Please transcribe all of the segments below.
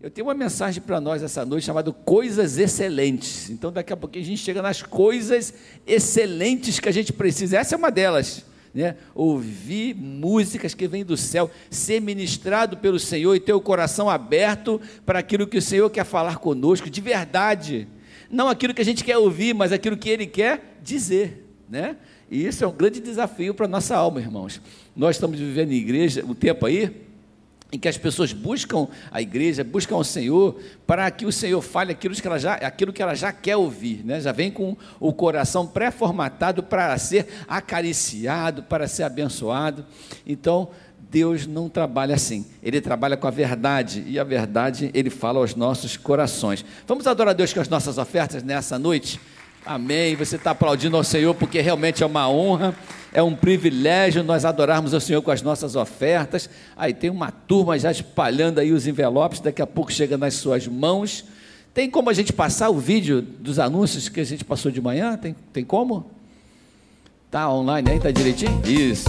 Eu tenho uma mensagem para nós essa noite chamada Coisas Excelentes. Então, daqui a pouquinho a gente chega nas coisas excelentes que a gente precisa. Essa é uma delas. Né? Ouvir músicas que vêm do céu, ser ministrado pelo Senhor e ter o coração aberto para aquilo que o Senhor quer falar conosco, de verdade. Não aquilo que a gente quer ouvir, mas aquilo que Ele quer dizer. Né? E isso é um grande desafio para a nossa alma, irmãos. Nós estamos vivendo em igreja um tempo aí em que as pessoas buscam a igreja, buscam o Senhor, para que o Senhor fale aquilo que ela já, aquilo que ela já quer ouvir, né? já vem com o coração pré-formatado para ser acariciado, para ser abençoado. Então, Deus não trabalha assim, Ele trabalha com a verdade, e a verdade Ele fala aos nossos corações. Vamos adorar a Deus com as nossas ofertas nessa noite? Amém. Você está aplaudindo ao Senhor porque realmente é uma honra, é um privilégio nós adorarmos o Senhor com as nossas ofertas. Aí tem uma turma já espalhando aí os envelopes, daqui a pouco chega nas suas mãos. Tem como a gente passar o vídeo dos anúncios que a gente passou de manhã? Tem, tem como? Tá online aí, tá direitinho? Isso.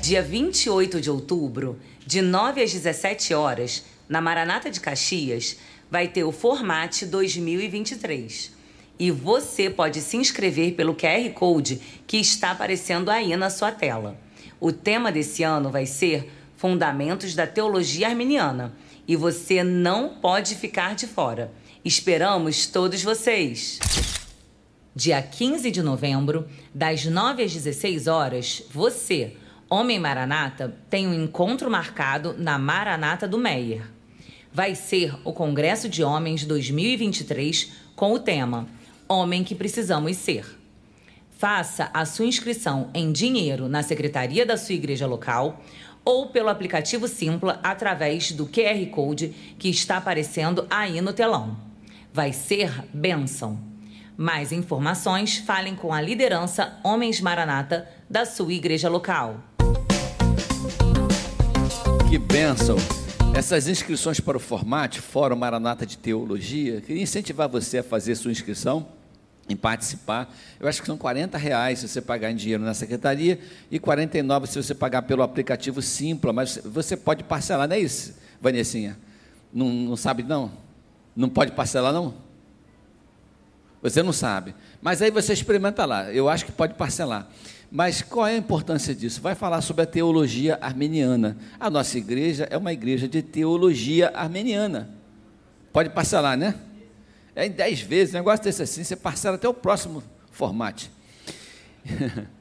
Dia 28 de outubro, de 9 às 17 horas, na Maranata de Caxias, vai ter o Formate 2023. E você pode se inscrever pelo QR Code que está aparecendo aí na sua tela. O tema desse ano vai ser Fundamentos da Teologia Arminiana. E você não pode ficar de fora. Esperamos todos vocês! Dia 15 de novembro, das 9 às 16 horas, você, homem Maranata, tem um encontro marcado na Maranata do Meyer vai ser o Congresso de Homens 2023 com o tema Homem que Precisamos Ser. Faça a sua inscrição em dinheiro na secretaria da sua igreja local ou pelo aplicativo Simpla através do QR Code que está aparecendo aí no telão. Vai ser bênção. Mais informações, falem com a liderança Homens Maranata da sua igreja local. Que bênção! Essas inscrições para o Formate, Fórum Maranata de Teologia, queria incentivar você a fazer sua inscrição, em participar. Eu acho que são 40 reais se você pagar em dinheiro na secretaria e 49 se você pagar pelo aplicativo Simpla, mas você pode parcelar, não é isso, Vanessinha? Não, não sabe não? Não pode parcelar não? Você não sabe. Mas aí você experimenta lá. Eu acho que pode parcelar. Mas qual é a importância disso? Vai falar sobre a teologia armeniana. A nossa igreja é uma igreja de teologia armeniana. Pode parcelar, né? É em dez vezes, o negócio desse assim, você parcela até o próximo formato.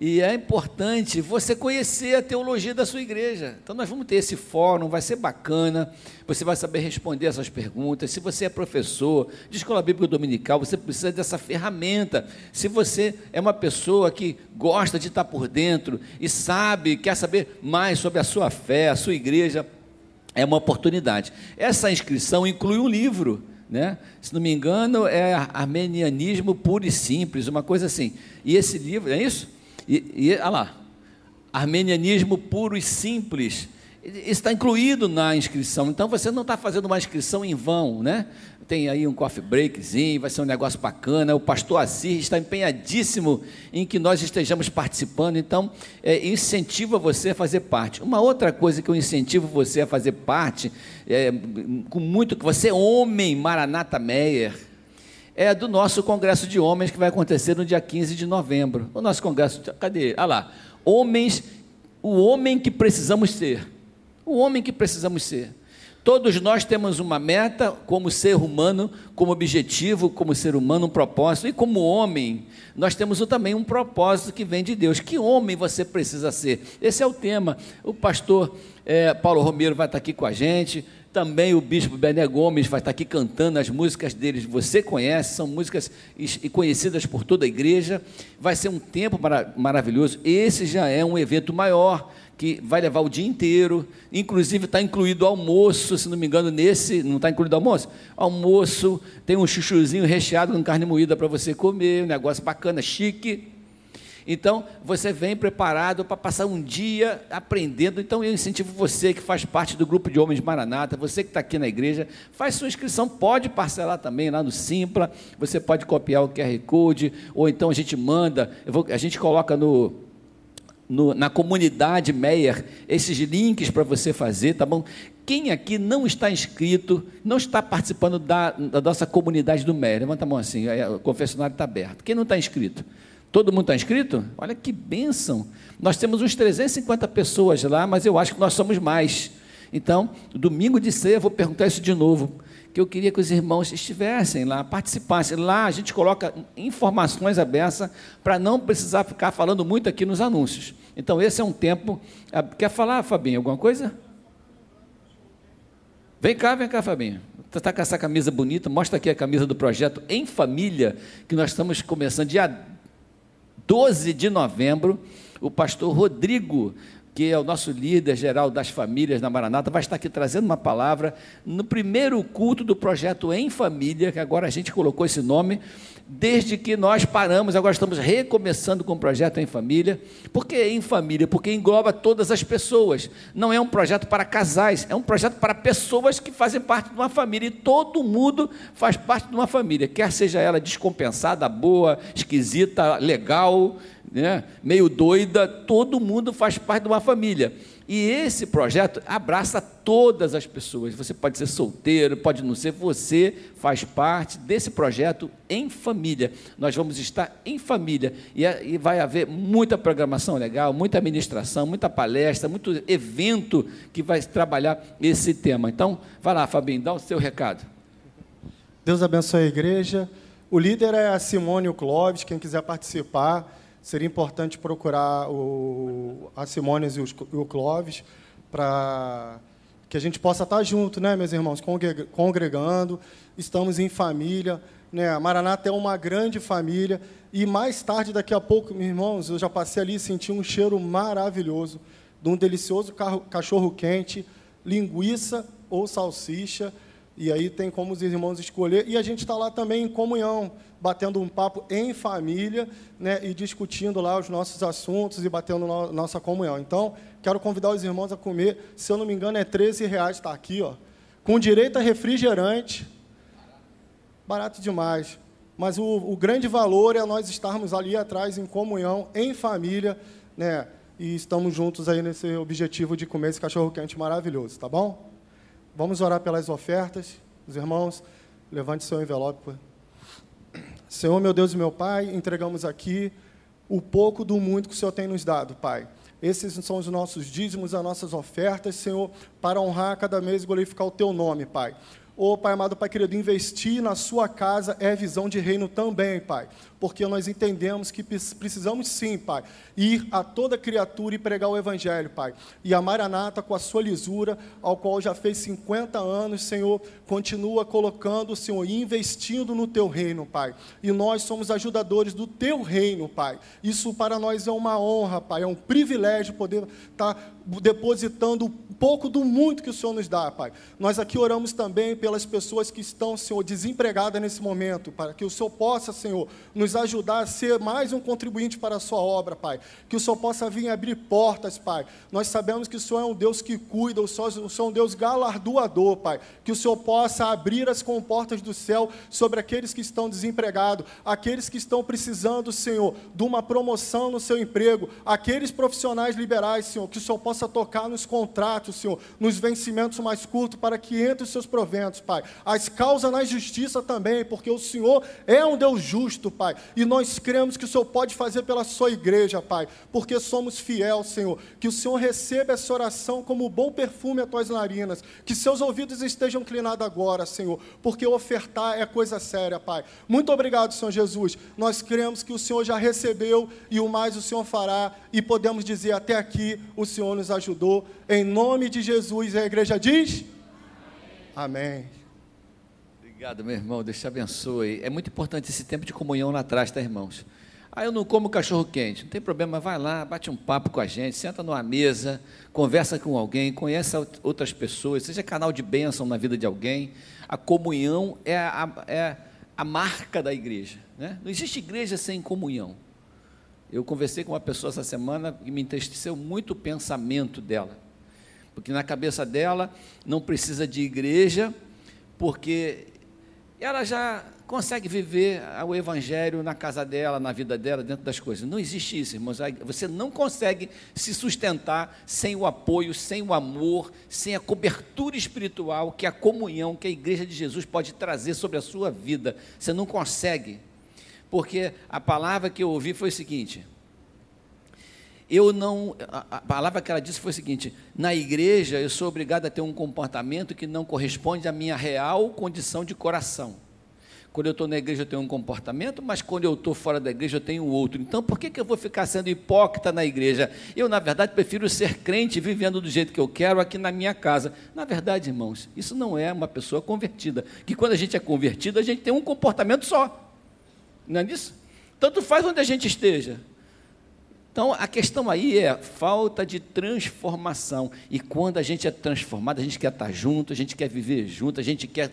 E é importante você conhecer a teologia da sua igreja. Então, nós vamos ter esse fórum, vai ser bacana. Você vai saber responder essas perguntas. Se você é professor de escola bíblica dominical, você precisa dessa ferramenta. Se você é uma pessoa que gosta de estar por dentro e sabe, quer saber mais sobre a sua fé, a sua igreja, é uma oportunidade. Essa inscrição inclui um livro. Né? Se não me engano, é Armenianismo Puro e Simples, uma coisa assim. E esse livro, é isso? E, e olha lá, armenianismo puro e simples, está incluído na inscrição. Então você não está fazendo uma inscrição em vão, né? Tem aí um coffee breakzinho, vai ser um negócio bacana. O pastor Assis está empenhadíssimo em que nós estejamos participando. Então, é, incentiva você a fazer parte. Uma outra coisa que eu incentivo você a fazer parte, é, com muito que você é homem, Maranata Meyer, é do nosso Congresso de Homens que vai acontecer no dia 15 de novembro. O nosso Congresso, cadê? Ah lá, homens, o homem que precisamos ser. O homem que precisamos ser. Todos nós temos uma meta como ser humano, como objetivo, como ser humano, um propósito, e como homem, nós temos também um propósito que vem de Deus. Que homem você precisa ser? Esse é o tema. O pastor é, Paulo Romero vai estar aqui com a gente. Também o bispo Bené Gomes vai estar aqui cantando as músicas deles, você conhece, são músicas conhecidas por toda a igreja. Vai ser um tempo maravilhoso. Esse já é um evento maior, que vai levar o dia inteiro. Inclusive está incluído almoço, se não me engano, nesse. Não está incluído almoço? Almoço, tem um chuchuzinho recheado com carne moída para você comer, um negócio bacana, chique. Então, você vem preparado para passar um dia aprendendo. Então, eu incentivo você que faz parte do grupo de Homens Maranata, você que está aqui na igreja, faz sua inscrição, pode parcelar também lá no Simpla, você pode copiar o QR Code, ou então a gente manda, vou, a gente coloca no, no, na comunidade Meyer esses links para você fazer, tá bom? Quem aqui não está inscrito, não está participando da, da nossa comunidade do Meyer? Levanta a mão assim, o confessionário está aberto. Quem não está inscrito? Todo mundo está inscrito? Olha que bênção. Nós temos uns 350 pessoas lá, mas eu acho que nós somos mais. Então, domingo de ceia, vou perguntar isso de novo que eu queria que os irmãos estivessem lá, participassem. Lá a gente coloca informações abertas para não precisar ficar falando muito aqui nos anúncios. Então, esse é um tempo. Ah, quer falar, Fabinho, alguma coisa? Vem cá, vem cá, Fabinho. Você está com essa camisa bonita, mostra aqui a camisa do projeto Em Família, que nós estamos começando dia 12 de novembro. O pastor Rodrigo que é o nosso líder geral das famílias na Maranata, vai estar aqui trazendo uma palavra no primeiro culto do projeto Em Família, que agora a gente colocou esse nome, desde que nós paramos, agora estamos recomeçando com o projeto Em Família. Por que Em Família? Porque engloba todas as pessoas. Não é um projeto para casais, é um projeto para pessoas que fazem parte de uma família. E todo mundo faz parte de uma família, quer seja ela descompensada, boa, esquisita, legal né, meio doida, todo mundo faz parte de uma família. E esse projeto abraça todas as pessoas. Você pode ser solteiro, pode não ser, você faz parte desse projeto em família. Nós vamos estar em família e, vai haver muita programação legal, muita administração, muita palestra, muito evento que vai trabalhar esse tema. Então, vai lá, Fabinho, dá o seu recado. Deus abençoe a igreja. O líder é a Simone Clóvis, quem quiser participar seria importante procurar o, a Simones e, e o Clóvis para que a gente possa estar junto, né, meus irmãos, congregando, estamos em família, né? A Maranata é uma grande família e mais tarde, daqui a pouco, meus irmãos, eu já passei ali e senti um cheiro maravilhoso de um delicioso cachorro quente, linguiça ou salsicha, e aí tem como os irmãos escolher. E a gente está lá também em comunhão, batendo um papo em família né, e discutindo lá os nossos assuntos e batendo no, nossa comunhão. Então, quero convidar os irmãos a comer. Se eu não me engano, é 13 reais, está aqui, ó, com direito a refrigerante. Barato demais. Mas o, o grande valor é nós estarmos ali atrás em comunhão, em família, né? E estamos juntos aí nesse objetivo de comer esse cachorro quente maravilhoso, tá bom? Vamos orar pelas ofertas. Os irmãos, levante seu envelope. Senhor, meu Deus e meu Pai, entregamos aqui o pouco do muito que o Senhor tem nos dado, Pai. Esses são os nossos dízimos, as nossas ofertas, Senhor, para honrar cada mês e glorificar o Teu nome, Pai. Ô, Pai amado, Pai querido, investir na sua casa é visão de reino também, Pai porque nós entendemos que precisamos sim, Pai, ir a toda criatura e pregar o Evangelho, Pai. E a Maranata, com a sua lisura, ao qual já fez 50 anos, Senhor, continua colocando, Senhor, e investindo no Teu reino, Pai. E nós somos ajudadores do Teu reino, Pai. Isso para nós é uma honra, Pai, é um privilégio poder estar depositando um pouco do muito que o Senhor nos dá, Pai. Nós aqui oramos também pelas pessoas que estão, Senhor, desempregadas nesse momento, para que o Senhor possa, Senhor, nos nos ajudar a ser mais um contribuinte para a sua obra, Pai. Que o Senhor possa vir abrir portas, Pai. Nós sabemos que o Senhor é um Deus que cuida, o Senhor, é um Deus galardoador, Pai. Que o Senhor possa abrir as comportas do céu sobre aqueles que estão desempregados, aqueles que estão precisando, Senhor, de uma promoção no seu emprego, aqueles profissionais liberais, Senhor, que o Senhor possa tocar nos contratos, Senhor, nos vencimentos mais curtos, para que entre os seus proventos, Pai. As causas na justiça também, porque o Senhor é um Deus justo, Pai e nós cremos que o Senhor pode fazer pela sua igreja, Pai, porque somos fiel, Senhor. Que o Senhor receba essa oração como bom perfume a tuas narinas, que seus ouvidos estejam inclinados agora, Senhor, porque ofertar é coisa séria, Pai. Muito obrigado, Senhor Jesus. Nós cremos que o Senhor já recebeu e o mais o Senhor fará, e podemos dizer até aqui o Senhor nos ajudou. Em nome de Jesus, a igreja diz: Amém. Amém. Obrigado, meu irmão. Deus te abençoe. É muito importante esse tempo de comunhão lá atrás, tá, irmãos? Ah, eu não como cachorro quente. Não tem problema, vai lá, bate um papo com a gente, senta numa mesa, conversa com alguém, conheça outras pessoas, seja canal de bênção na vida de alguém. A comunhão é a, é a marca da igreja. Né? Não existe igreja sem comunhão. Eu conversei com uma pessoa essa semana e me entristeceu muito o pensamento dela. Porque na cabeça dela não precisa de igreja, porque ela já consegue viver o evangelho na casa dela, na vida dela, dentro das coisas. Não existe isso, irmãos. Você não consegue se sustentar sem o apoio, sem o amor, sem a cobertura espiritual que a comunhão que a igreja de Jesus pode trazer sobre a sua vida. Você não consegue. Porque a palavra que eu ouvi foi o seguinte: eu não. A, palavra que ela disse foi o seguinte: na igreja eu sou obrigado a ter um comportamento que não corresponde à minha real condição de coração. Quando eu estou na igreja eu tenho um comportamento, mas quando eu estou fora da igreja eu tenho outro. Então por que, que eu vou ficar sendo hipócrita na igreja? Eu, na verdade, prefiro ser crente vivendo do jeito que eu quero aqui na minha casa. Na verdade, irmãos, isso não é uma pessoa convertida. Que quando a gente é convertido, a gente tem um comportamento só. Não é isso? Tanto faz onde a gente esteja. Então, a questão aí é falta de transformação. E quando a gente é transformado, a gente quer estar junto, a gente quer viver junto, a gente quer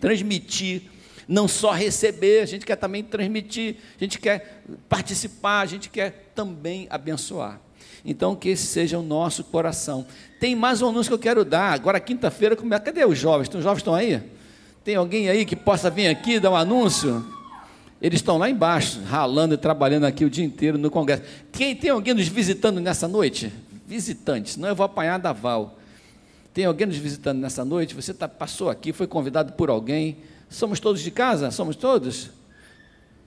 transmitir, não só receber, a gente quer também transmitir, a gente quer participar, a gente quer também abençoar. Então, que esse seja o nosso coração. Tem mais um anúncio que eu quero dar. Agora, quinta-feira, cadê os jovens? Os jovens estão aí? Tem alguém aí que possa vir aqui dar um anúncio? Eles estão lá embaixo, ralando e trabalhando aqui o dia inteiro no Congresso. Quem tem alguém nos visitando nessa noite? Visitantes, senão eu vou apanhar da Val. Tem alguém nos visitando nessa noite? Você tá, passou aqui, foi convidado por alguém. Somos todos de casa? Somos todos?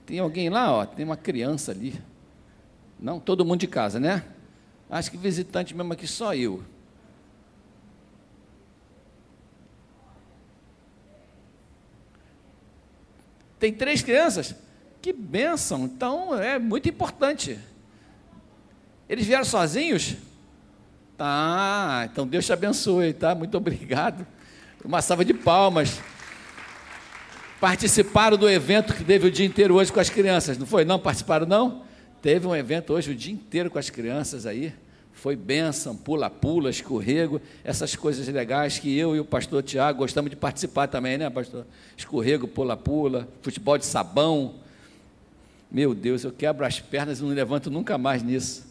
Tem alguém lá, ó, tem uma criança ali. Não, todo mundo de casa, né? Acho que visitante mesmo aqui, só eu. Tem três crianças? Que bênção! Então é muito importante. Eles vieram sozinhos? Tá, então Deus te abençoe, tá? Muito obrigado. Uma salva de palmas. Participaram do evento que teve o dia inteiro hoje com as crianças, não foi? Não participaram, não? Teve um evento hoje o dia inteiro com as crianças aí foi bênção, pula-pula, escorrego, essas coisas legais que eu e o pastor Tiago gostamos de participar também, né, pastor? Escorrego, pula-pula, futebol de sabão. Meu Deus, eu quebro as pernas e não levanto nunca mais nisso.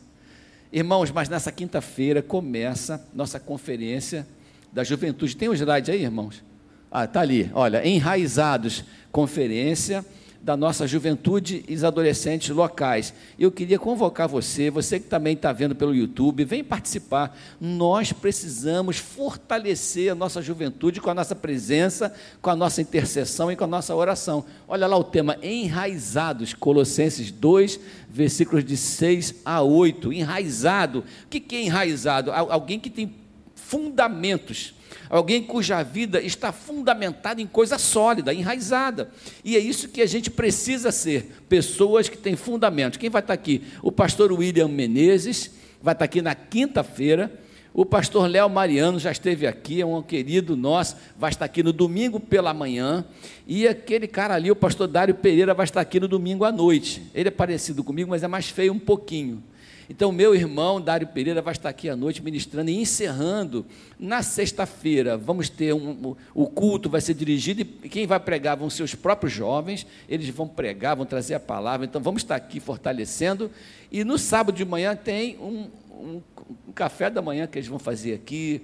Irmãos, mas nessa quinta-feira começa nossa conferência da juventude. Tem um slide aí, irmãos? Ah, tá ali. Olha, enraizados, conferência da nossa juventude e adolescentes locais. Eu queria convocar você, você que também está vendo pelo YouTube, vem participar. Nós precisamos fortalecer a nossa juventude com a nossa presença, com a nossa intercessão e com a nossa oração. Olha lá o tema enraizados, Colossenses 2, versículos de 6 a 8. Enraizado. O que é enraizado? Alguém que tem fundamentos alguém cuja vida está fundamentada em coisa sólida, enraizada. E é isso que a gente precisa ser, pessoas que têm fundamentos. Quem vai estar aqui? O pastor William Menezes, vai estar aqui na quinta-feira. O pastor Léo Mariano já esteve aqui, é um querido nosso, vai estar aqui no domingo pela manhã. E aquele cara ali, o pastor Dário Pereira, vai estar aqui no domingo à noite. Ele é parecido comigo, mas é mais feio um pouquinho. Então, meu irmão Dário Pereira vai estar aqui à noite ministrando e encerrando. Na sexta-feira, vamos ter um, o culto, vai ser dirigido e quem vai pregar vão ser os próprios jovens. Eles vão pregar, vão trazer a palavra. Então, vamos estar aqui fortalecendo. E no sábado de manhã tem um, um, um café da manhã que eles vão fazer aqui,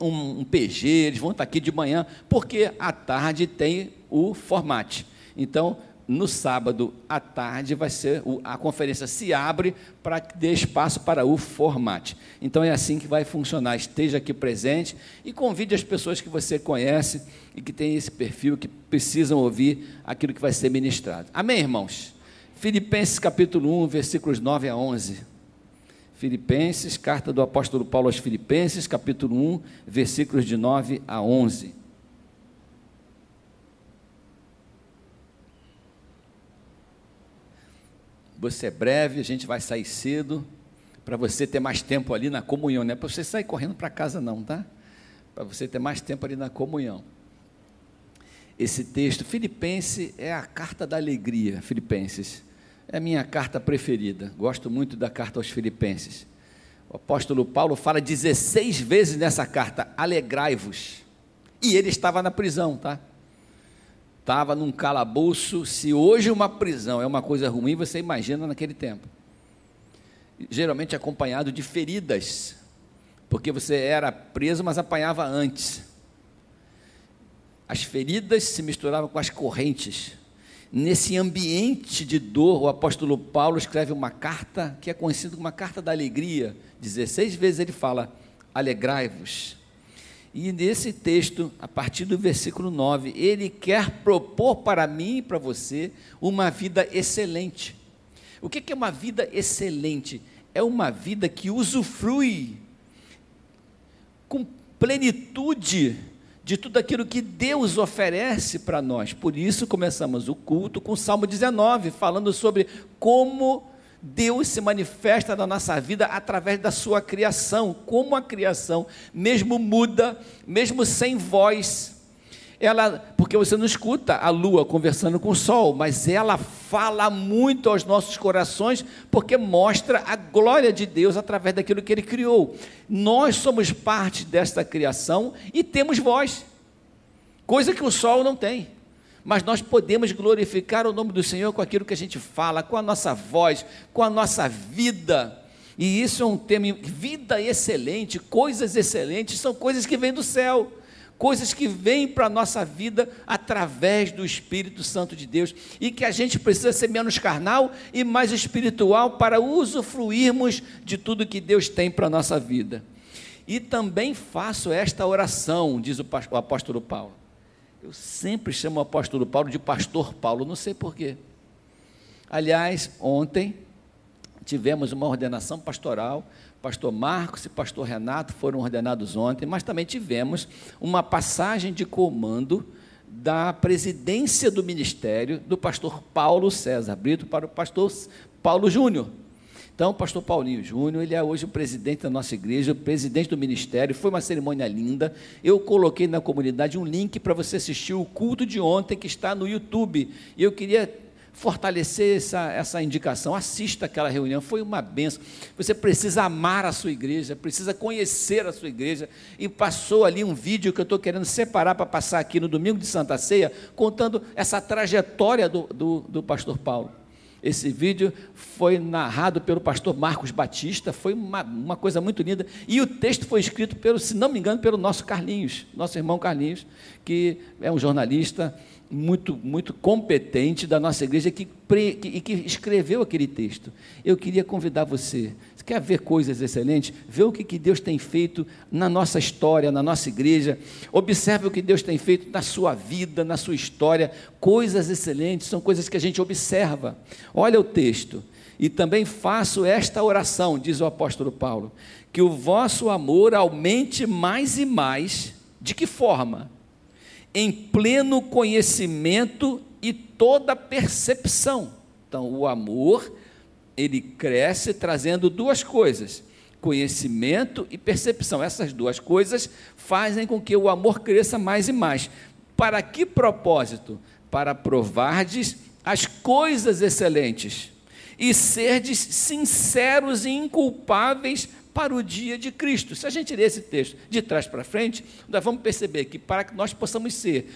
um, um, PG, eles vão estar aqui de manhã, porque à tarde tem o formate. Então, no sábado à tarde vai ser a conferência se abre para dar espaço para o formate. Então é assim que vai funcionar. Esteja aqui presente e convide as pessoas que você conhece e que tem esse perfil que precisam ouvir aquilo que vai ser ministrado. Amém, irmãos. Filipenses capítulo 1, versículos 9 a 11. Filipenses, carta do apóstolo Paulo aos Filipenses, capítulo 1, versículos de 9 a 11. Você é breve, a gente vai sair cedo, para você ter mais tempo ali na comunhão, não é para você sair correndo para casa, não, tá? Para você ter mais tempo ali na comunhão. Esse texto, Filipense, é a carta da alegria, Filipenses. É a minha carta preferida. Gosto muito da carta aos Filipenses. O apóstolo Paulo fala 16 vezes nessa carta: alegrai-vos. E ele estava na prisão, tá? Estava num calabouço. Se hoje uma prisão é uma coisa ruim, você imagina naquele tempo. Geralmente acompanhado de feridas, porque você era preso, mas apanhava antes. as feridas se misturavam com as correntes. Nesse ambiente de dor, o apóstolo Paulo escreve uma carta que é conhecida como uma carta da alegria. 16 vezes ele fala: alegrai-vos. E nesse texto, a partir do versículo 9, ele quer propor para mim e para você uma vida excelente. O que é uma vida excelente? É uma vida que usufrui com plenitude de tudo aquilo que Deus oferece para nós. Por isso começamos o culto com o Salmo 19, falando sobre como Deus se manifesta na nossa vida através da sua criação, como a criação, mesmo muda, mesmo sem voz, ela, porque você não escuta a lua conversando com o sol, mas ela fala muito aos nossos corações, porque mostra a glória de Deus através daquilo que ele criou. Nós somos parte desta criação e temos voz, coisa que o sol não tem. Mas nós podemos glorificar o nome do Senhor com aquilo que a gente fala, com a nossa voz, com a nossa vida. E isso é um tema, vida excelente, coisas excelentes, são coisas que vêm do céu coisas que vêm para a nossa vida através do Espírito Santo de Deus e que a gente precisa ser menos carnal e mais espiritual para usufruirmos de tudo que Deus tem para a nossa vida. E também faço esta oração, diz o apóstolo Paulo. Eu sempre chamo o apóstolo Paulo de pastor Paulo, não sei porquê. Aliás, ontem tivemos uma ordenação pastoral pastor Marcos e pastor Renato foram ordenados ontem, mas também tivemos uma passagem de comando da presidência do ministério do pastor Paulo César Brito para o pastor Paulo Júnior. Então, o pastor Paulinho Júnior, ele é hoje o presidente da nossa igreja, o presidente do ministério, foi uma cerimônia linda. Eu coloquei na comunidade um link para você assistir o culto de ontem que está no YouTube. E eu queria fortalecer essa, essa indicação. Assista aquela reunião, foi uma benção. Você precisa amar a sua igreja, precisa conhecer a sua igreja. E passou ali um vídeo que eu estou querendo separar para passar aqui no domingo de Santa Ceia, contando essa trajetória do, do, do pastor Paulo. Esse vídeo foi narrado pelo pastor Marcos Batista, foi uma, uma coisa muito linda. E o texto foi escrito, pelo, se não me engano, pelo nosso Carlinhos, nosso irmão Carlinhos, que é um jornalista muito, muito competente da nossa igreja que, pre, que, que escreveu aquele texto. Eu queria convidar você, você quer ver coisas excelentes? Vê o que, que Deus tem feito na nossa história, na nossa igreja. Observe o que Deus tem feito na sua vida, na sua história. Coisas excelentes são coisas que a gente observa. Olha o texto. E também faço esta oração, diz o apóstolo Paulo, que o vosso amor aumente mais e mais. De que forma? Em pleno conhecimento e toda percepção. Então, o amor, ele cresce trazendo duas coisas: conhecimento e percepção. Essas duas coisas fazem com que o amor cresça mais e mais. Para que propósito? Para provardes as coisas excelentes e serdes sinceros e inculpáveis para o dia de Cristo. Se a gente ler esse texto de trás para frente, nós vamos perceber que para que nós possamos ser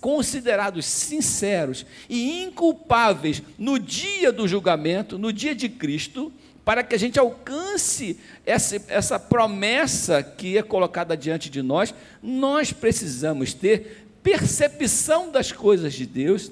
considerados sinceros e inculpáveis no dia do julgamento, no dia de Cristo, para que a gente alcance essa, essa promessa que é colocada diante de nós, nós precisamos ter percepção das coisas de Deus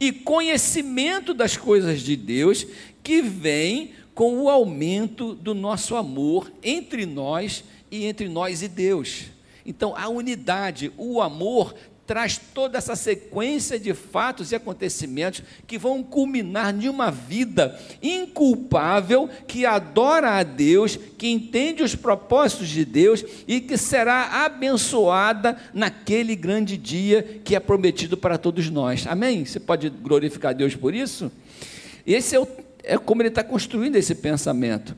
e conhecimento das coisas de Deus que vem com o aumento do nosso amor entre nós e entre nós e Deus. Então, a unidade, o amor, traz toda essa sequência de fatos e acontecimentos que vão culminar em uma vida inculpável que adora a Deus, que entende os propósitos de Deus e que será abençoada naquele grande dia que é prometido para todos nós. Amém? Você pode glorificar Deus por isso? Esse é o é como ele está construindo esse pensamento.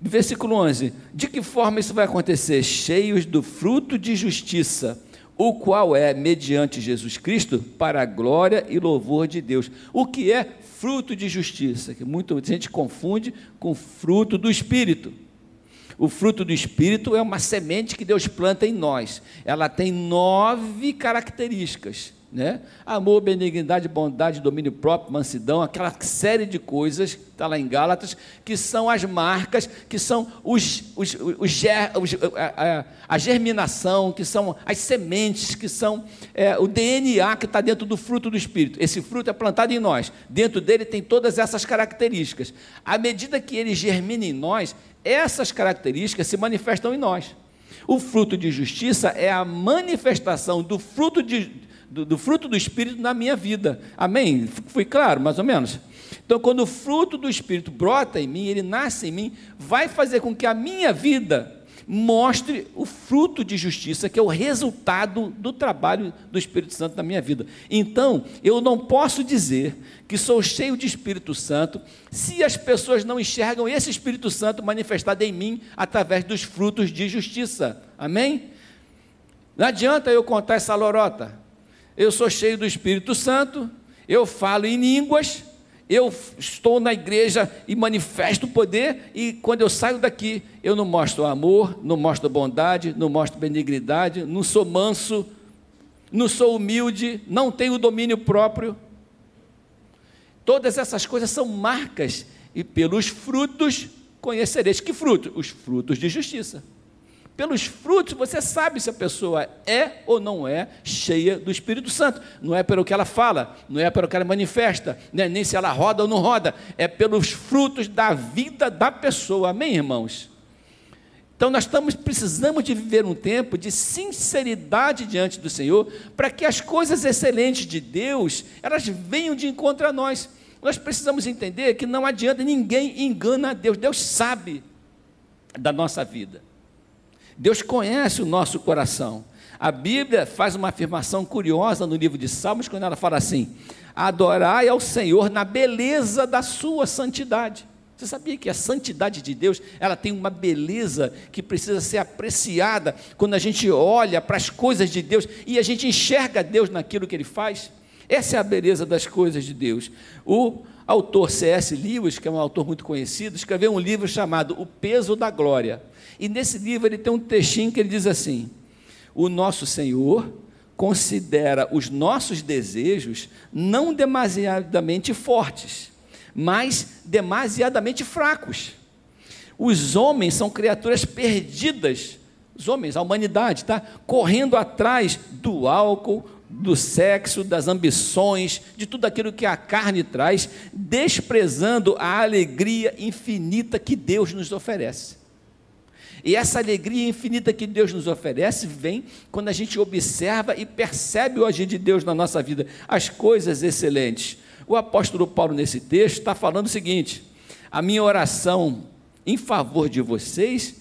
Versículo 11: De que forma isso vai acontecer? Cheios do fruto de justiça, o qual é, mediante Jesus Cristo, para a glória e louvor de Deus. O que é fruto de justiça? Que muita gente confunde com fruto do Espírito. O fruto do Espírito é uma semente que Deus planta em nós. Ela tem nove características. Né? Amor, benignidade, bondade, domínio próprio, mansidão, aquela série de coisas que está lá em Gálatas, que são as marcas, que são os, os, os, os a, a, germinação, que são as sementes, que são é, o DNA que está dentro do fruto do Espírito. Esse fruto é plantado em nós. Dentro dele tem todas essas características. À medida que ele germina em nós, essas características se manifestam em nós. O fruto de justiça é a manifestação do fruto de do, do fruto do Espírito na minha vida. Amém? Foi claro, mais ou menos? Então, quando o fruto do Espírito brota em mim, ele nasce em mim, vai fazer com que a minha vida mostre o fruto de justiça, que é o resultado do trabalho do Espírito Santo na minha vida. Então, eu não posso dizer que sou cheio de Espírito Santo se as pessoas não enxergam esse Espírito Santo manifestado em mim através dos frutos de justiça. Amém? Não adianta eu contar essa lorota eu sou cheio do Espírito Santo, eu falo em línguas, eu estou na igreja e manifesto o poder, e quando eu saio daqui, eu não mostro amor, não mostro bondade, não mostro benignidade, não sou manso, não sou humilde, não tenho domínio próprio. Todas essas coisas são marcas, e pelos frutos conhecereis. Que frutos? Os frutos de justiça. Pelos frutos você sabe se a pessoa é ou não é cheia do Espírito Santo. Não é pelo que ela fala, não é pelo que ela manifesta, né? nem se ela roda ou não roda. É pelos frutos da vida da pessoa. Amém, irmãos? Então nós estamos precisamos de viver um tempo de sinceridade diante do Senhor, para que as coisas excelentes de Deus, elas venham de encontro a nós. Nós precisamos entender que não adianta ninguém engana a Deus. Deus sabe da nossa vida. Deus conhece o nosso coração. A Bíblia faz uma afirmação curiosa no livro de Salmos, quando ela fala assim: Adorai ao Senhor na beleza da sua santidade. Você sabia que a santidade de Deus, ela tem uma beleza que precisa ser apreciada quando a gente olha para as coisas de Deus e a gente enxerga Deus naquilo que ele faz? Essa é a beleza das coisas de Deus. O autor C.S. Lewis, que é um autor muito conhecido, escreveu um livro chamado O Peso da Glória. E nesse livro ele tem um textinho que ele diz assim: O nosso Senhor considera os nossos desejos não demasiadamente fortes, mas demasiadamente fracos. Os homens são criaturas perdidas, os homens, a humanidade, está correndo atrás do álcool, do sexo, das ambições, de tudo aquilo que a carne traz, desprezando a alegria infinita que Deus nos oferece. E essa alegria infinita que Deus nos oferece vem quando a gente observa e percebe o agir de Deus na nossa vida, as coisas excelentes. O apóstolo Paulo, nesse texto, está falando o seguinte: a minha oração em favor de vocês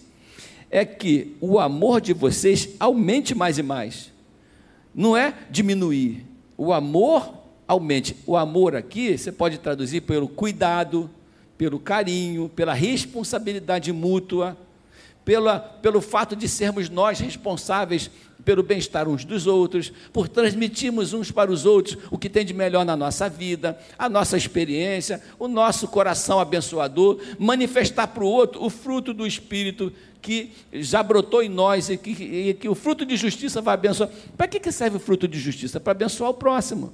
é que o amor de vocês aumente mais e mais. Não é diminuir. O amor aumente. O amor aqui você pode traduzir pelo cuidado, pelo carinho, pela responsabilidade mútua pela, pelo fato de sermos nós responsáveis pelo bem-estar uns dos outros, por transmitirmos uns para os outros o que tem de melhor na nossa vida, a nossa experiência, o nosso coração abençoador, manifestar para o outro o fruto do Espírito que já brotou em nós e que, e que o fruto de justiça vai abençoar. Para que, que serve o fruto de justiça? Para abençoar o próximo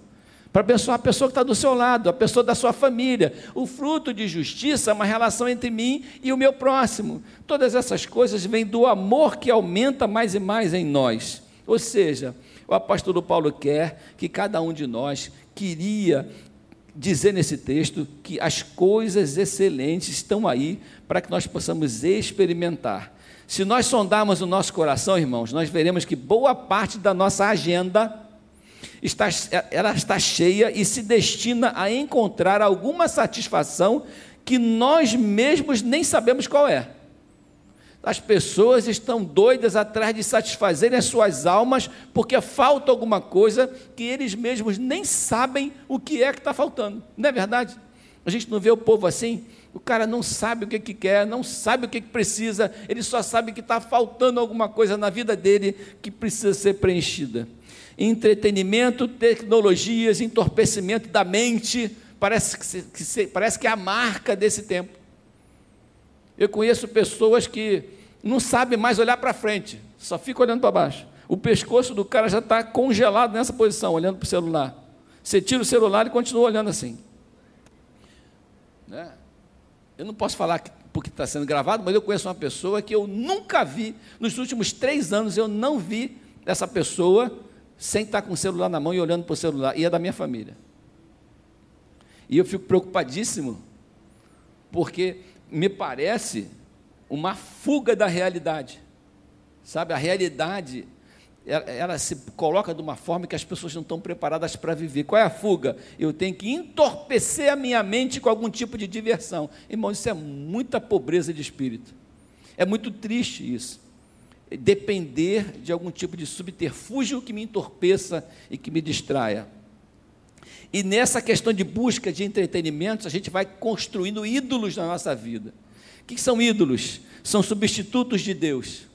para abençoar a pessoa que está do seu lado, a pessoa da sua família. O fruto de justiça é uma relação entre mim e o meu próximo. Todas essas coisas vêm do amor que aumenta mais e mais em nós. Ou seja, o apóstolo Paulo quer que cada um de nós queria dizer nesse texto que as coisas excelentes estão aí para que nós possamos experimentar. Se nós sondarmos o nosso coração, irmãos, nós veremos que boa parte da nossa agenda está, ela está cheia e se destina a encontrar alguma satisfação que nós mesmos nem sabemos qual é. As pessoas estão doidas atrás de satisfazerem as suas almas porque falta alguma coisa que eles mesmos nem sabem o que é que está faltando. Não é verdade? A gente não vê o povo assim. O cara não sabe o que, que quer, não sabe o que, que precisa, ele só sabe que está faltando alguma coisa na vida dele que precisa ser preenchida entretenimento, tecnologias, entorpecimento da mente, parece que, que, parece que é a marca desse tempo. Eu conheço pessoas que não sabem mais olhar para frente, só ficam olhando para baixo. O pescoço do cara já está congelado nessa posição, olhando para o celular. Você tira o celular e continua olhando assim. Né? Eu não posso falar porque está sendo gravado, mas eu conheço uma pessoa que eu nunca vi, nos últimos três anos, eu não vi essa pessoa sem estar com o celular na mão e olhando para o celular, e é da minha família. E eu fico preocupadíssimo, porque me parece uma fuga da realidade. Sabe, a realidade ela, ela, se coloca de uma forma que as pessoas não estão preparadas para viver. Qual é a fuga? Eu tenho que entorpecer a minha mente com algum tipo de diversão. Irmão, isso é muita pobreza de espírito. É muito triste isso. Depender de algum tipo de subterfúgio que me entorpeça e que me distraia. E nessa questão de busca de entretenimentos, a gente vai construindo ídolos na nossa vida. O que são ídolos? São substitutos de Deus.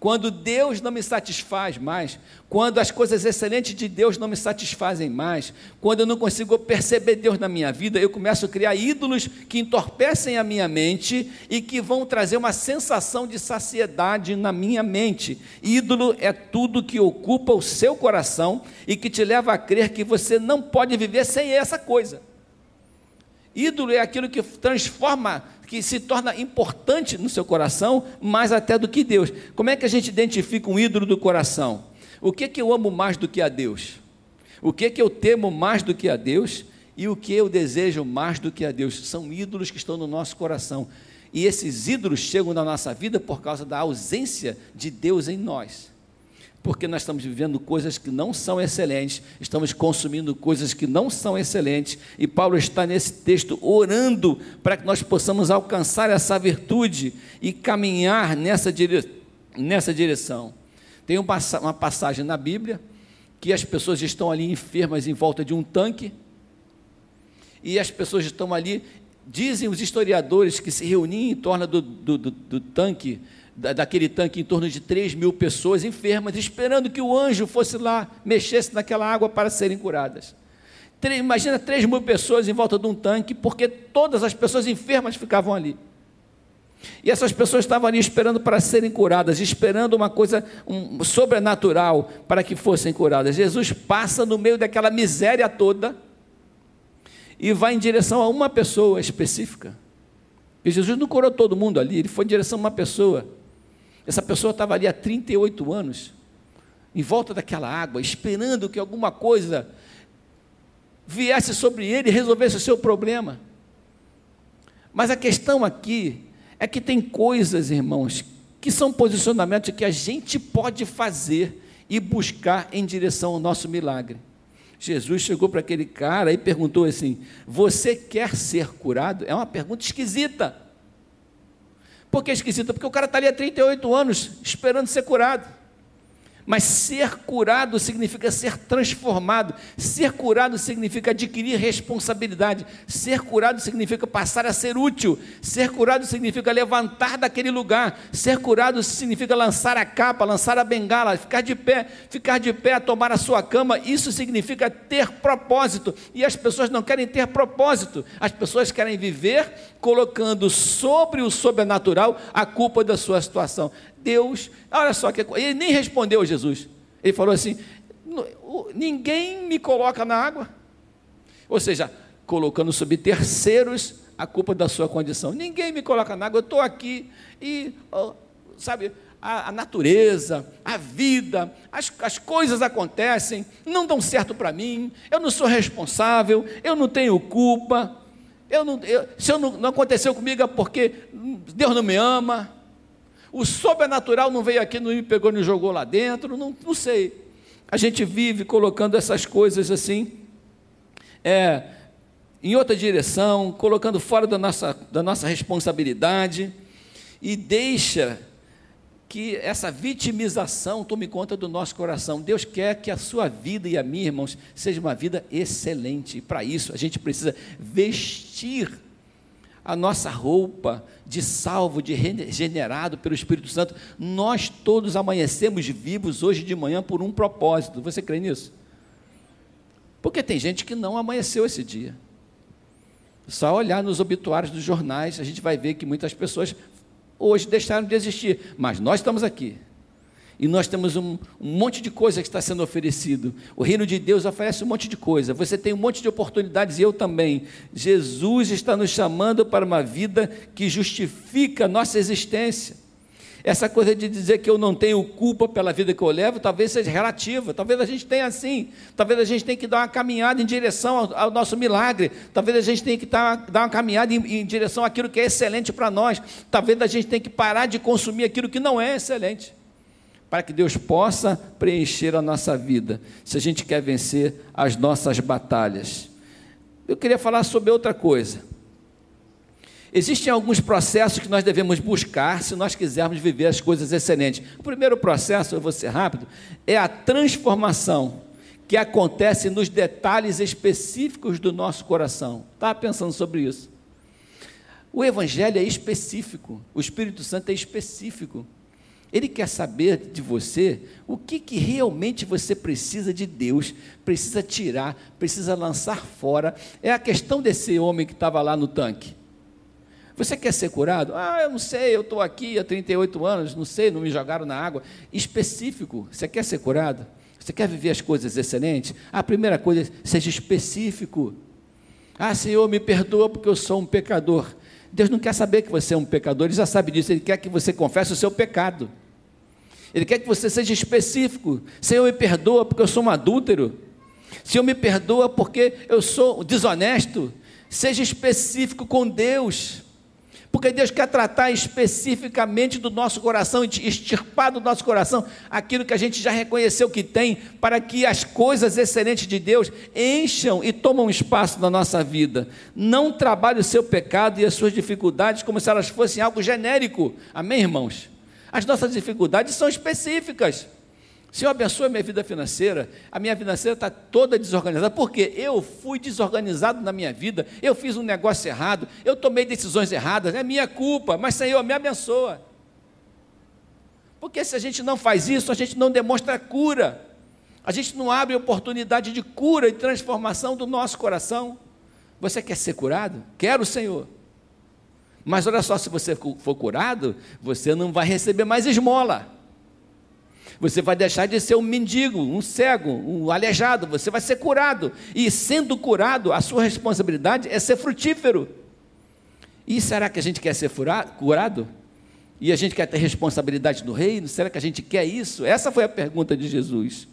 Quando Deus não me satisfaz mais, quando as coisas excelentes de Deus não me satisfazem mais, quando eu não consigo perceber Deus na minha vida, eu começo a criar ídolos que entorpecem a minha mente e que vão trazer uma sensação de saciedade na minha mente. Ídolo é tudo que ocupa o seu coração e que te leva a crer que você não pode viver sem essa coisa. Ídolo é aquilo que transforma, que se torna importante no seu coração, mais até do que Deus. Como é que a gente identifica um ídolo do coração? O que, que eu amo mais do que a Deus? O que, que eu temo mais do que a Deus? E o que eu desejo mais do que a Deus? São ídolos que estão no nosso coração. E esses ídolos chegam na nossa vida por causa da ausência de Deus em nós porque nós estamos vivendo coisas que não são excelentes, estamos consumindo coisas que não são excelentes, e Paulo está nesse texto orando para que nós possamos alcançar essa virtude e caminhar nessa, dire... nessa direção. Tem uma passagem na Bíblia que as pessoas estão ali enfermas em volta de um tanque, e as pessoas estão ali, dizem os historiadores que se reuniam em torno do, do, do, do tanque daquele tanque em torno de 3 mil pessoas enfermas, esperando que o anjo fosse lá, mexesse naquela água para serem curadas. Imagina 3 mil pessoas em volta de um tanque, porque todas as pessoas enfermas ficavam ali. E essas pessoas estavam ali esperando para serem curadas, esperando uma coisa um, sobrenatural para que fossem curadas. Jesus passa no meio daquela miséria toda e vai em direção a uma pessoa específica. E Jesus não curou todo mundo ali, ele foi em direção a uma pessoa. Essa pessoa estava ali há 38 anos, em volta daquela água, esperando que alguma coisa viesse sobre ele e resolvesse o seu problema. Mas a questão aqui é que tem coisas, irmãos, que são posicionamentos que a gente pode fazer e buscar em direção ao nosso milagre. Jesus chegou para aquele cara e perguntou assim: Você quer ser curado? É uma pergunta esquisita. Por que esquisita? Porque o cara está ali há 38 anos esperando ser curado. Mas ser curado significa ser transformado. Ser curado significa adquirir responsabilidade. Ser curado significa passar a ser útil. Ser curado significa levantar daquele lugar. Ser curado significa lançar a capa, lançar a bengala, ficar de pé, ficar de pé, tomar a sua cama. Isso significa ter propósito. E as pessoas não querem ter propósito. As pessoas querem viver colocando sobre o sobrenatural a culpa da sua situação. Deus, olha só que ele nem respondeu a Jesus. Ele falou assim: ninguém me coloca na água. Ou seja, colocando sobre terceiros a culpa da sua condição. Ninguém me coloca na água, eu estou aqui e, sabe, a, a, natureza, a vida, as, as coisas acontecem, não dão certo para mim, eu não sou responsável, eu não tenho culpa, eu não, eu, se eu não, não aconteceu comigo é porque Deus não me ama. O sobrenatural não veio aqui, não me pegou, me jogou lá dentro, não, não sei. A gente vive colocando essas coisas assim, é, em outra direção, colocando fora da nossa, da nossa responsabilidade, e deixa que essa vitimização tome conta do nosso coração. Deus quer que a sua vida e a minha, irmãos, seja uma vida excelente. E para isso a gente precisa vestir a nossa roupa de salvo, de regenerado pelo Espírito Santo. Nós todos amanhecemos vivos hoje de manhã por um propósito. Você crê nisso? Porque tem gente que não amanheceu esse dia. Só olhar nos obituários dos jornais, a gente vai ver que muitas pessoas hoje deixaram de existir, mas nós estamos aqui. E nós temos um, um, monte de coisa que está sendo oferecido. O reino de Deus oferece um monte de coisa. Você tem um monte de oportunidades e eu também. Jesus está nos chamando para uma vida que justifica a nossa existência. Essa coisa de dizer que eu não tenho culpa pela vida que eu levo, talvez seja relativa. Talvez a gente tenha assim. Talvez a gente tenha que dar uma caminhada em direção ao, ao nosso milagre. Talvez a gente tenha que dar, dar uma caminhada em, em direção àquilo que é excelente para nós. Talvez a gente tenha que parar de consumir aquilo que não é excelente para que Deus possa preencher a nossa vida, se a gente quer vencer as nossas batalhas. Eu queria falar sobre outra coisa. Existem alguns processos que nós devemos buscar se nós quisermos viver as coisas excelentes. O primeiro processo, eu vou ser rápido, é a transformação que acontece nos detalhes específicos do nosso coração. Estava pensando sobre isso. O Evangelho é específico, o Espírito Santo é específico. Ele quer saber de você o que, que realmente você precisa de Deus, precisa tirar, precisa lançar fora. É a questão desse homem que estava lá no tanque. Você quer ser curado? Ah, eu não sei, eu estou aqui há 38 anos, não sei, não me jogaram na água. Específico, você quer ser curado? Você quer viver as coisas excelentes? A primeira coisa, seja específico. Ah, Senhor, me perdoa porque eu sou um pecador. Deus não quer saber que você é um pecador, Ele já sabe disso, Ele quer que você confesse o seu pecado. Ele quer que você seja específico. Senhor, me perdoa porque eu sou um adúltero. Senhor, me perdoa porque eu sou desonesto. Seja específico com Deus. Porque Deus quer tratar especificamente do nosso coração, extirpar do nosso coração aquilo que a gente já reconheceu que tem, para que as coisas excelentes de Deus encham e tomam espaço na nossa vida. Não trabalhe o seu pecado e as suas dificuldades como se elas fossem algo genérico. Amém, irmãos? As nossas dificuldades são específicas. Senhor, abençoe minha vida financeira. A minha vida financeira está toda desorganizada. Por quê? Eu fui desorganizado na minha vida. Eu fiz um negócio errado. Eu tomei decisões erradas. É minha culpa. Mas, Senhor, me abençoa. Porque se a gente não faz isso, a gente não demonstra cura. A gente não abre oportunidade de cura e transformação do nosso coração. Você quer ser curado? Quero, Senhor. Mas olha só, se você for curado, você não vai receber mais esmola. Você vai deixar de ser um mendigo, um cego, um aleijado, você vai ser curado. E sendo curado, a sua responsabilidade é ser frutífero. E será que a gente quer ser curado? E a gente quer ter responsabilidade no reino? Será que a gente quer isso? Essa foi a pergunta de Jesus.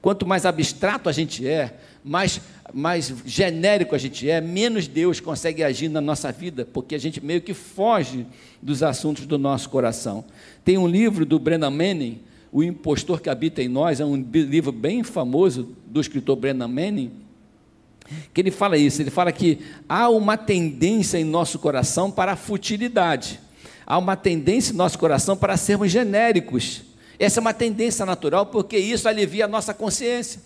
Quanto mais abstrato a gente é, mais, mais genérico a gente é, menos Deus consegue agir na nossa vida, porque a gente meio que foge dos assuntos do nosso coração. Tem um livro do Brennan Manning, O Impostor que Habita em Nós, é um livro bem famoso do escritor Brennan Manning, que ele fala isso, ele fala que há uma tendência em nosso coração para a futilidade, há uma tendência em nosso coração para sermos genéricos, essa é uma tendência natural, porque isso alivia a nossa consciência.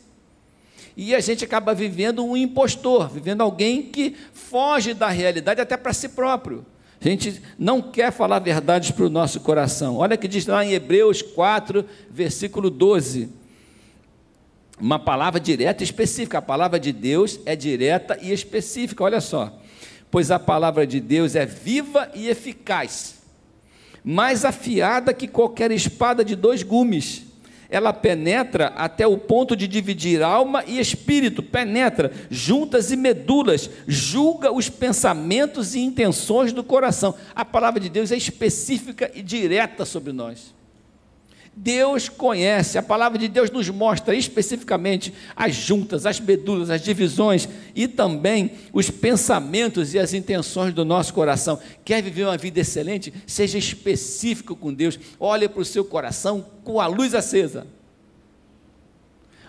E a gente acaba vivendo um impostor, vivendo alguém que foge da realidade até para si próprio. A gente não quer falar verdades para o nosso coração. Olha que diz lá em Hebreus 4, versículo 12. Uma palavra direta e específica. A palavra de Deus é direta e específica. Olha só. Pois a palavra de Deus é viva e eficaz mais afiada que qualquer espada de dois gumes. Ela penetra até o ponto de dividir alma e espírito, penetra juntas e medulas, julga os pensamentos e intenções do coração. A palavra de Deus é específica e direta sobre nós. Deus conhece, a palavra de Deus nos mostra especificamente as juntas, as medulas, as divisões e também os pensamentos e as intenções do nosso coração. Quer viver uma vida excelente? Seja específico com Deus. Olhe para o seu coração com a luz acesa.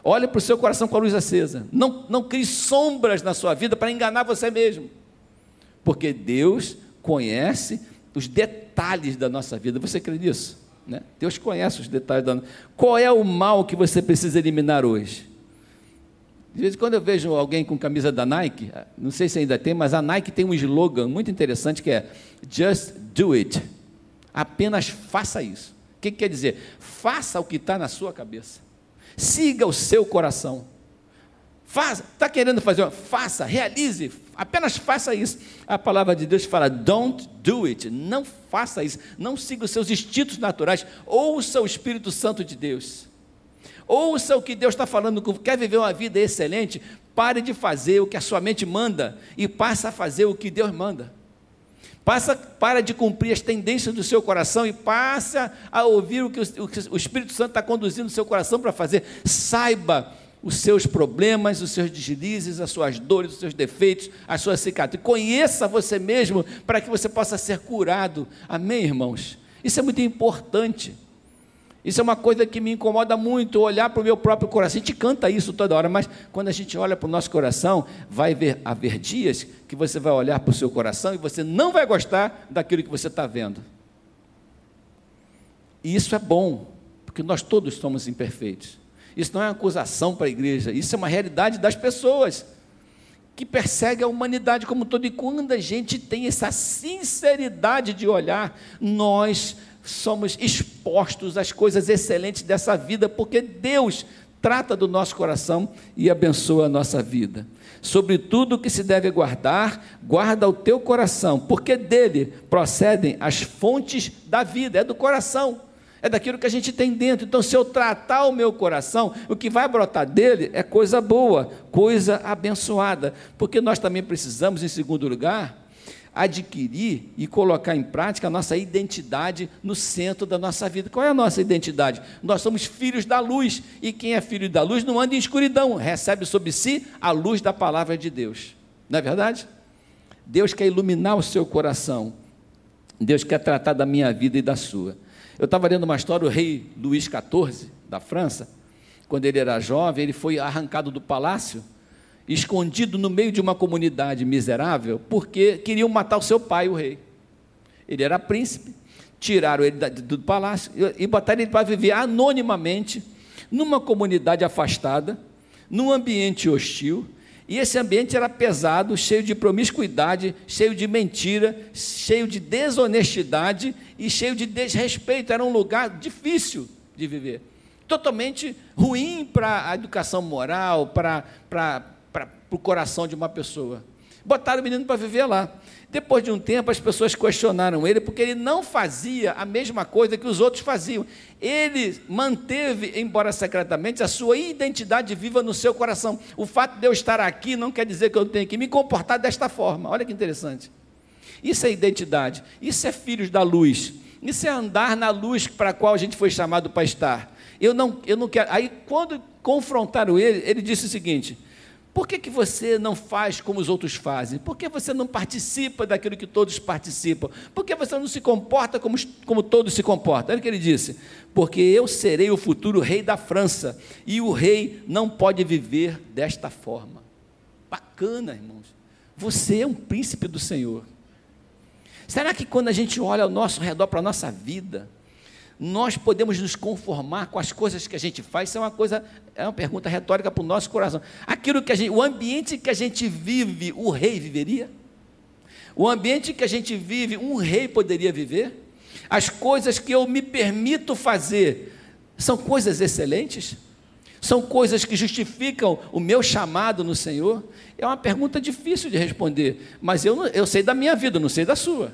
Olhe para o seu coração com a luz acesa. Não, não crie sombras na sua vida para enganar você mesmo. Porque Deus conhece os detalhes da nossa vida. Você crê nisso? Né? Deus conhece os detalhes da. Qual é o mal que você precisa eliminar hoje? De vez em quando eu vejo alguém com camisa da Nike, não sei se ainda tem, mas a Nike tem um slogan muito interessante que é Just do it. Apenas faça isso. O que, que quer dizer? Faça o que está na sua cabeça. Siga o seu coração. Faça, está querendo fazer, faça, realize, apenas faça isso. A palavra de Deus fala: don't do it, não faça isso, não siga os seus instintos naturais, ouça o Espírito Santo de Deus. Ouça o que Deus está falando, quer viver uma vida excelente, pare de fazer o que a sua mente manda e passe a fazer o que Deus manda. Passa, para de cumprir as tendências do seu coração e passa a ouvir o que o, o, o Espírito Santo está conduzindo o seu coração para fazer. Saiba os seus problemas, os seus deslizes, as suas dores, os seus defeitos, as suas cicatrizes. Conheça você mesmo para que você possa ser curado. Amém, irmãos? Isso é muito importante. Isso é uma coisa que me incomoda muito, olhar para o meu próprio coração. A gente canta isso toda hora, mas quando a gente olha para o nosso coração, vai ver, haver dias que você vai olhar para o seu coração e você não vai gostar daquilo que você está vendo. E isso é bom, porque nós todos somos imperfeitos. Isso não é acusação para a igreja, isso é uma realidade das pessoas que persegue a humanidade como todo. E quando a gente tem essa sinceridade de olhar, nós somos expostos às coisas excelentes dessa vida, porque Deus trata do nosso coração e abençoa a nossa vida. Sobre tudo que se deve guardar, guarda o teu coração, porque dele procedem as fontes da vida, é do coração é daquilo que a gente tem dentro. Então, se eu tratar o meu coração, o que vai brotar dele é coisa boa, coisa abençoada. Porque nós também precisamos, em segundo lugar, adquirir e colocar em prática a nossa identidade no centro da nossa vida. Qual é a nossa identidade? Nós somos filhos da luz, e quem é filho da luz não anda em escuridão, recebe sobre si a luz da palavra de Deus. Não é verdade? Deus quer iluminar o seu coração. Deus quer tratar da minha vida e da sua. Eu estava lendo uma história, o rei Luís XIV, da França, quando ele era jovem, ele foi arrancado do palácio, escondido no meio de uma comunidade miserável, porque queriam matar o seu pai, o rei. Ele era príncipe, tiraram ele do palácio e botaram ele para viver anonimamente, numa comunidade afastada, num ambiente hostil, e esse ambiente era pesado, cheio de promiscuidade, cheio de mentira, cheio de desonestidade e cheio de desrespeito. Era um lugar difícil de viver. Totalmente ruim para a educação moral, para, o coração de uma pessoa. Botaram o menino para viver lá. Depois de um tempo, as pessoas questionaram ele porque ele não fazia a mesma coisa que os outros faziam. Ele manteve, embora secretamente, a sua identidade viva no seu coração. O fato de eu estar aqui não quer dizer que eu tenho que me comportar desta forma. Olha que interessante. Isso é identidade. Isso é filhos da luz. Isso é andar na luz para a qual a gente foi chamado para estar. Eu não, eu não quero. Aí, quando confrontaram ele, ele disse o seguinte: por que, que você não faz como os outros fazem? Por que você não participa daquilo que todos participam? Por que você não se comporta como, como todos se comportam? Olha o que ele disse: Porque eu serei o futuro rei da França, e o rei não pode viver desta forma. Bacana, irmãos. Você é um príncipe do Senhor. Será que quando a gente olha ao nosso redor para a nossa vida, nós podemos nos conformar com as coisas que a gente faz? Isso é uma coisa, é uma pergunta retórica para o nosso coração. Aquilo que a gente, o ambiente que a gente vive, o rei viveria? O ambiente que a gente vive, um rei poderia viver? As coisas que eu me permito fazer são coisas excelentes? São coisas que justificam o meu chamado no Senhor? É uma pergunta difícil de responder, mas eu, eu sei da minha vida, não sei da sua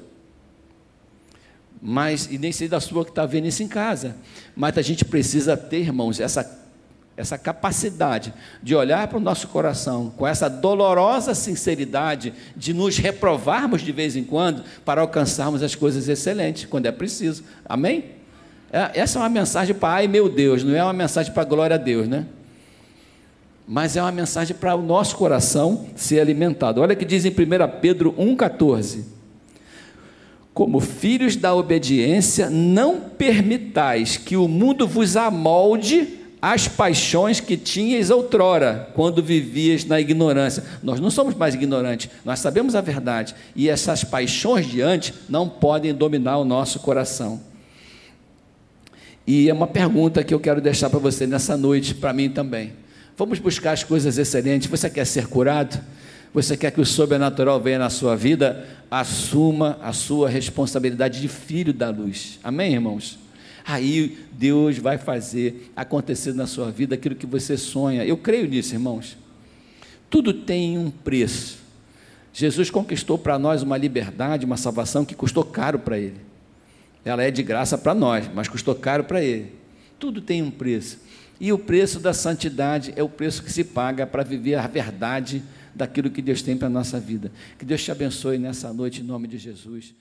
mas e nem sei da sua que está vendo isso em casa. Mas a gente precisa ter, irmãos, essa, essa capacidade de olhar para o nosso coração com essa dolorosa sinceridade de nos reprovarmos de vez em quando para alcançarmos as coisas excelentes, quando é preciso. Amém? É, essa é uma mensagem para ai meu Deus, não é uma mensagem para glória a Deus, né? Mas é uma mensagem para o nosso coração ser alimentado. Olha que diz em 1 Pedro 1,14 como filhos da obediência, não permitais que o mundo vos amolde as paixões que tinhas outrora, quando vivias na ignorância. Nós não somos mais ignorantes, nós sabemos a verdade, e essas paixões de antes não podem dominar o nosso coração. E é uma pergunta que eu quero deixar para você nessa noite, para mim também. Vamos buscar as coisas excelentes. Você quer ser curado? Você quer que o sobrenatural venha na sua vida? Assuma a sua responsabilidade de filho da luz. Amém, irmãos? Aí Deus vai fazer acontecer na sua vida aquilo que você sonha. Eu creio nisso, irmãos. Tudo tem um preço. Jesus conquistou para nós uma liberdade, uma salvação que custou caro para Ele. Ela é de graça para nós, mas custou caro para Ele. Tudo tem um preço. E o preço da santidade é o preço que se paga para viver a verdade daquilo que Deus tem para a nossa vida. Que Deus te abençoe nessa noite, em nome de Jesus.